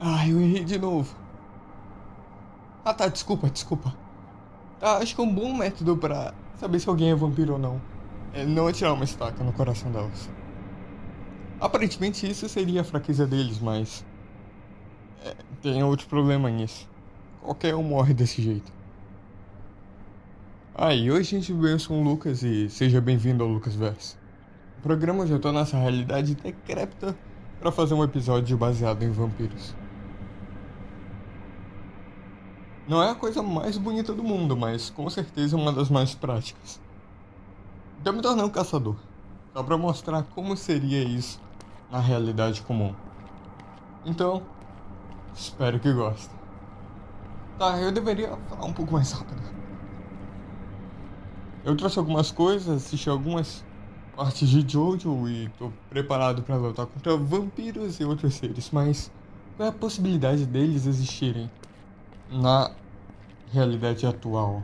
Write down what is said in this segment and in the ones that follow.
Ah, eu errei de novo. Ah tá, desculpa, desculpa. Ah, acho que um bom método pra saber se alguém é vampiro ou não é não atirar uma estaca no coração delas. Aparentemente isso seria a fraqueza deles, mas. É, tem outro problema nisso. Qualquer um morre desse jeito. Ah, e hoje a gente veio com o Lucas e seja bem-vindo ao Lucas Verso. O programa já tá nessa realidade decrépita para fazer um episódio baseado em vampiros. Não é a coisa mais bonita do mundo, mas com certeza uma das mais práticas. Eu me tornei um caçador, só para mostrar como seria isso na realidade comum. Então, espero que gostem. Tá, eu deveria falar um pouco mais rápido. Eu trouxe algumas coisas, assisti algumas partes de Jojo e tô preparado para lutar contra vampiros e outros seres, mas qual é a possibilidade deles existirem na realidade atual?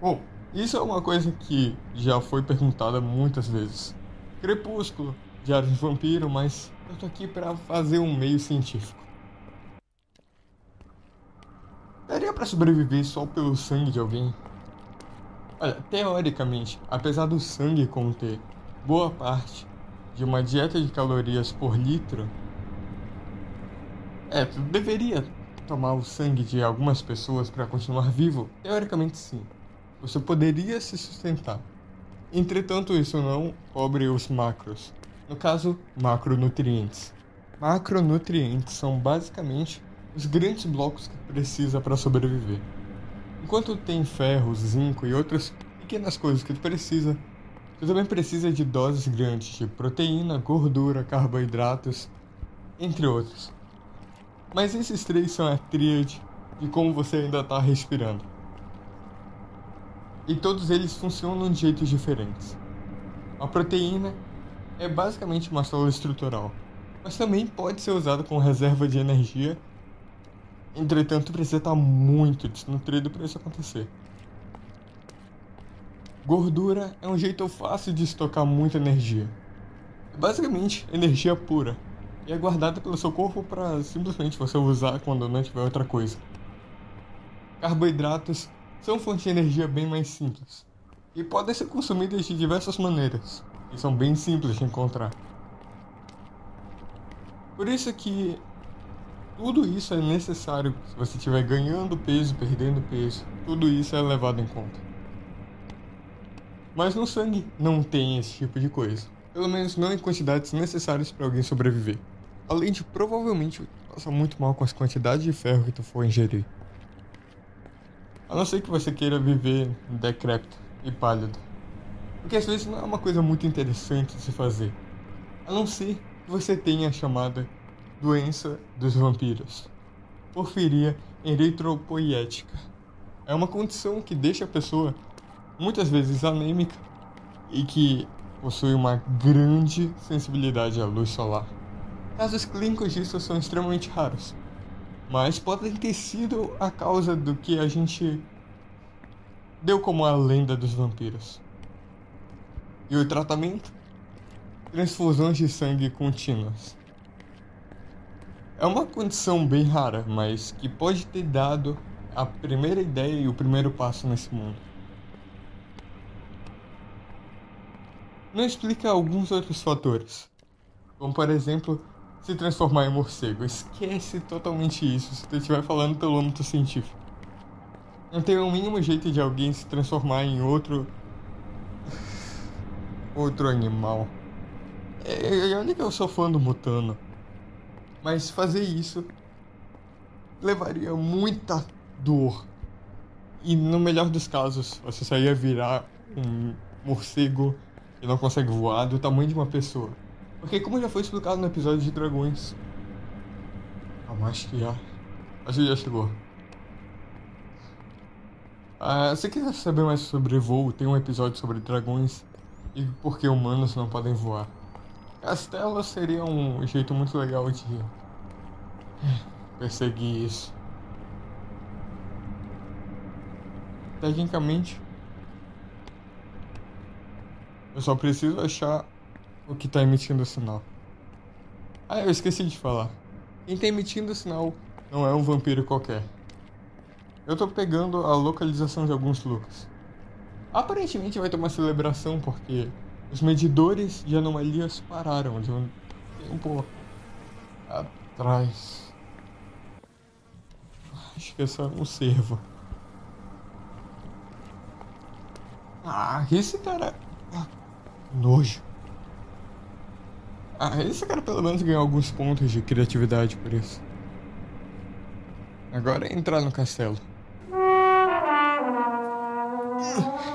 Bom, isso é uma coisa que já foi perguntada muitas vezes. Crepúsculo, Diário de Vampiro, mas eu tô aqui para fazer um meio científico. Daria para sobreviver só pelo sangue de alguém? Olha, teoricamente, apesar do sangue conter boa parte de uma dieta de calorias por litro, é, deveria tomar o sangue de algumas pessoas para continuar vivo? Teoricamente, sim. Você poderia se sustentar. Entretanto, isso não cobre os macros. No caso, macronutrientes. Macronutrientes são basicamente os grandes blocos que precisa para sobreviver. Enquanto tem ferro, zinco e outras pequenas coisas que tu precisa, tu também precisa de doses grandes de proteína, gordura, carboidratos, entre outros. Mas esses três são a tríade de como você ainda está respirando e todos eles funcionam de jeitos diferentes. A proteína é basicamente uma célula estrutural, mas também pode ser usada como reserva de energia. Entretanto, precisa estar muito desnutrido para isso acontecer. Gordura é um jeito fácil de estocar muita energia. É basicamente energia pura e é guardada pelo seu corpo para simplesmente você usar quando não tiver outra coisa. Carboidratos são fontes de energia bem mais simples e podem ser consumidas de diversas maneiras e são bem simples de encontrar. Por isso que tudo isso é necessário se você estiver ganhando peso, perdendo peso, tudo isso é levado em conta. Mas no sangue não tem esse tipo de coisa, pelo menos não em quantidades necessárias para alguém sobreviver. Além de provavelmente passar muito mal com as quantidades de ferro que tu for ingerir. A não ser que você queira viver decrépito e pálido. Porque às vezes não é uma coisa muito interessante de se fazer. A não ser que você tenha a chamada doença dos vampiros. Porfiria eritropoiética. É uma condição que deixa a pessoa muitas vezes anêmica e que possui uma grande sensibilidade à luz solar. Casos clínicos disso são extremamente raros, mas podem ter sido a causa do que a gente deu como a lenda dos vampiros. E o tratamento? Transfusões de sangue contínuas. É uma condição bem rara, mas que pode ter dado a primeira ideia e o primeiro passo nesse mundo. Não explica alguns outros fatores, como por exemplo se transformar em morcego. Esquece totalmente isso se tu estiver falando pelo âmbito científico. Não tem o mínimo jeito de alguém se transformar em outro. outro animal. É, é, olha que eu sou fã do Mutano. Mas fazer isso levaria muita dor. E no melhor dos casos, você só ia virar um morcego que não consegue voar do tamanho de uma pessoa. Porque como já foi explicado no episódio de dragões. Acho que já. Acho que já chegou. Ah, se quiser saber mais sobre voo, tem um episódio sobre dragões e por que humanos não podem voar. Castelo seria um jeito muito legal de perseguir isso. Tecnicamente, eu só preciso achar o que tá emitindo o sinal. Ah, eu esqueci de falar. Quem tá emitindo o sinal não é um vampiro qualquer. Eu tô pegando a localização de alguns lucas. Aparentemente vai ter uma celebração porque os medidores de anomalias pararam de um tempo atrás. Acho que é só um servo. Ah, esse cara. Ah, nojo. Ah, esse cara pelo menos ganhou alguns pontos de criatividade por isso. Agora é entrar no castelo.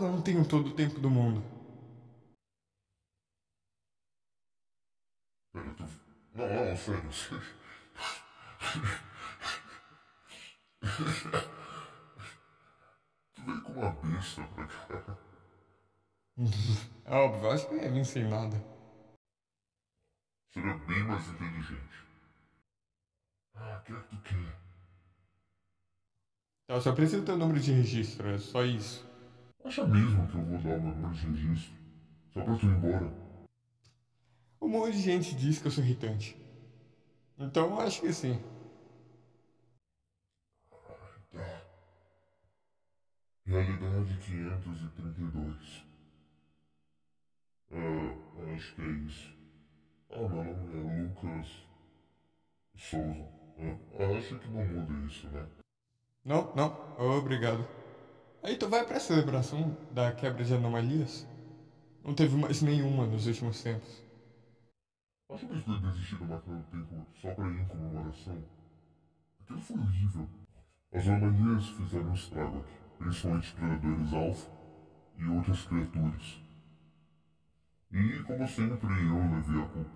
Logo, eu não tenho todo o tempo do mundo. Pera, tu... Não, não, sério, tu veio com uma besta pra cá. É óbvio, acho que não ia vir sem nada. Seria bem mais inteligente. Ah, o que é que tu quer? Tá, eu só preciso ter o número de registro, é só isso. Acha mesmo que eu vou dar o meu número de registro? Só pra tu ir embora? Um monte de gente diz que eu sou irritante. Então eu acho que sim. Tá. Realidade 532. Ah, acho que é isso. Ah, meu nome é Lucas Souza. Ah, acho que não muda isso, né? Não, não, obrigado. Aí tu vai pra celebração da quebra de anomalias? Não teve mais nenhuma nos últimos tempos. Acho que eles desistir da máquina do tempo só pra ir em comemoração. Aquilo foi horrível. As anomalias fizeram um estrago principalmente predadores alfa e outras criaturas. E, como sempre, eu levei a culpa.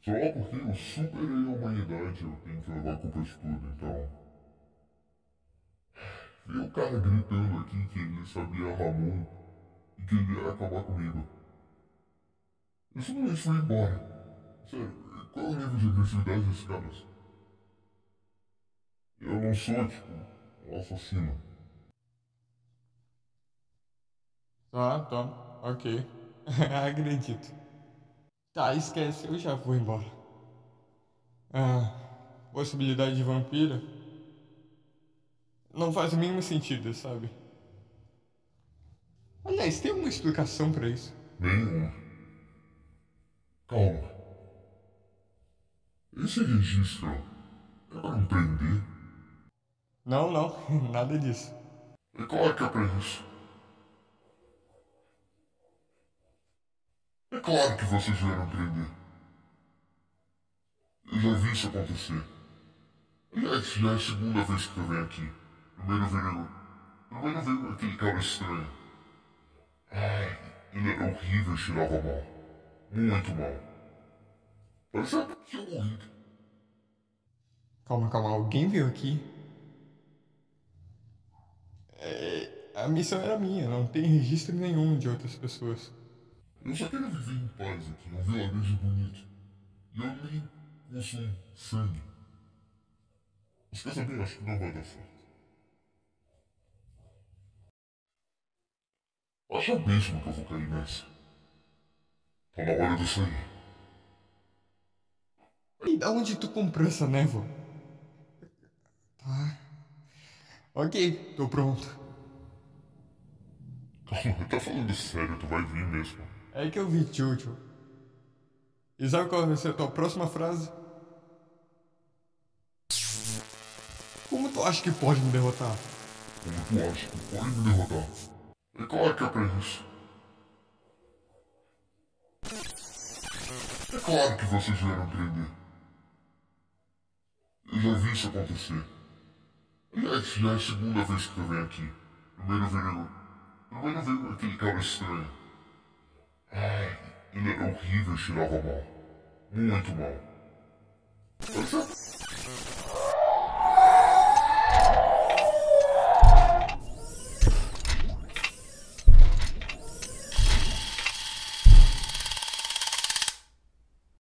Só porque eu superei a humanidade, eu tenho que levar a culpa de tudo, então. Vi o cara gritando aqui que ele sabia Ramon e que ele ia acabar comigo. Eu simplesmente fui embora. Sério, qual é o nível de agressividade desses caras? Eu não sou, tipo, um assassino. Tá, tá, ok. Acredito. Tá, esquece, eu já vou embora. Ah, possibilidade de vampira? Não faz o mínimo sentido, sabe? Aliás, tem uma explicação pra isso? Nenhuma. Calma. Esse registro é pra me prender? Não, não, nada disso. É claro que é pra isso. É claro que vocês vieram prender. Eu já vi isso acontecer. Aliás, já é a segunda vez que eu venho aqui. Primeiro veio. Primeiro veio aquele cara estranho. Ai, ele era horrível e cheirava mal. Muito mal. Parecia que tinha morrido. Calma, calma, alguém veio aqui? É, a missão era minha, não tem registro nenhum de outras pessoas. Eu só quero viver em paz aqui, um vilarejo bonito. E eu nem consumo sangue. Mas quer saber? Acho que não vai dar certo. Acha mesmo que eu vou cair nessa? Tá na hora de sair. E da onde tu comprou essa névoa? Tá. Ok, tô pronto. Calma, tá falando sério, tu vai vir mesmo. É que eu vi Jojo. E sabe qual vai ser a tua próxima frase? Como tu acha que pode me derrotar? Como tu acha que pode me derrotar? E claro é que aprendes? É claro que vocês vieram aprender. Eu já vi isso acontecer. Aliás, já é a segunda vez que eu venho aqui. Primeiro veio. Primeiro veio aquele cara estranho. Ai, ele era horrível e cheirava mal. Muito mal. Mas é...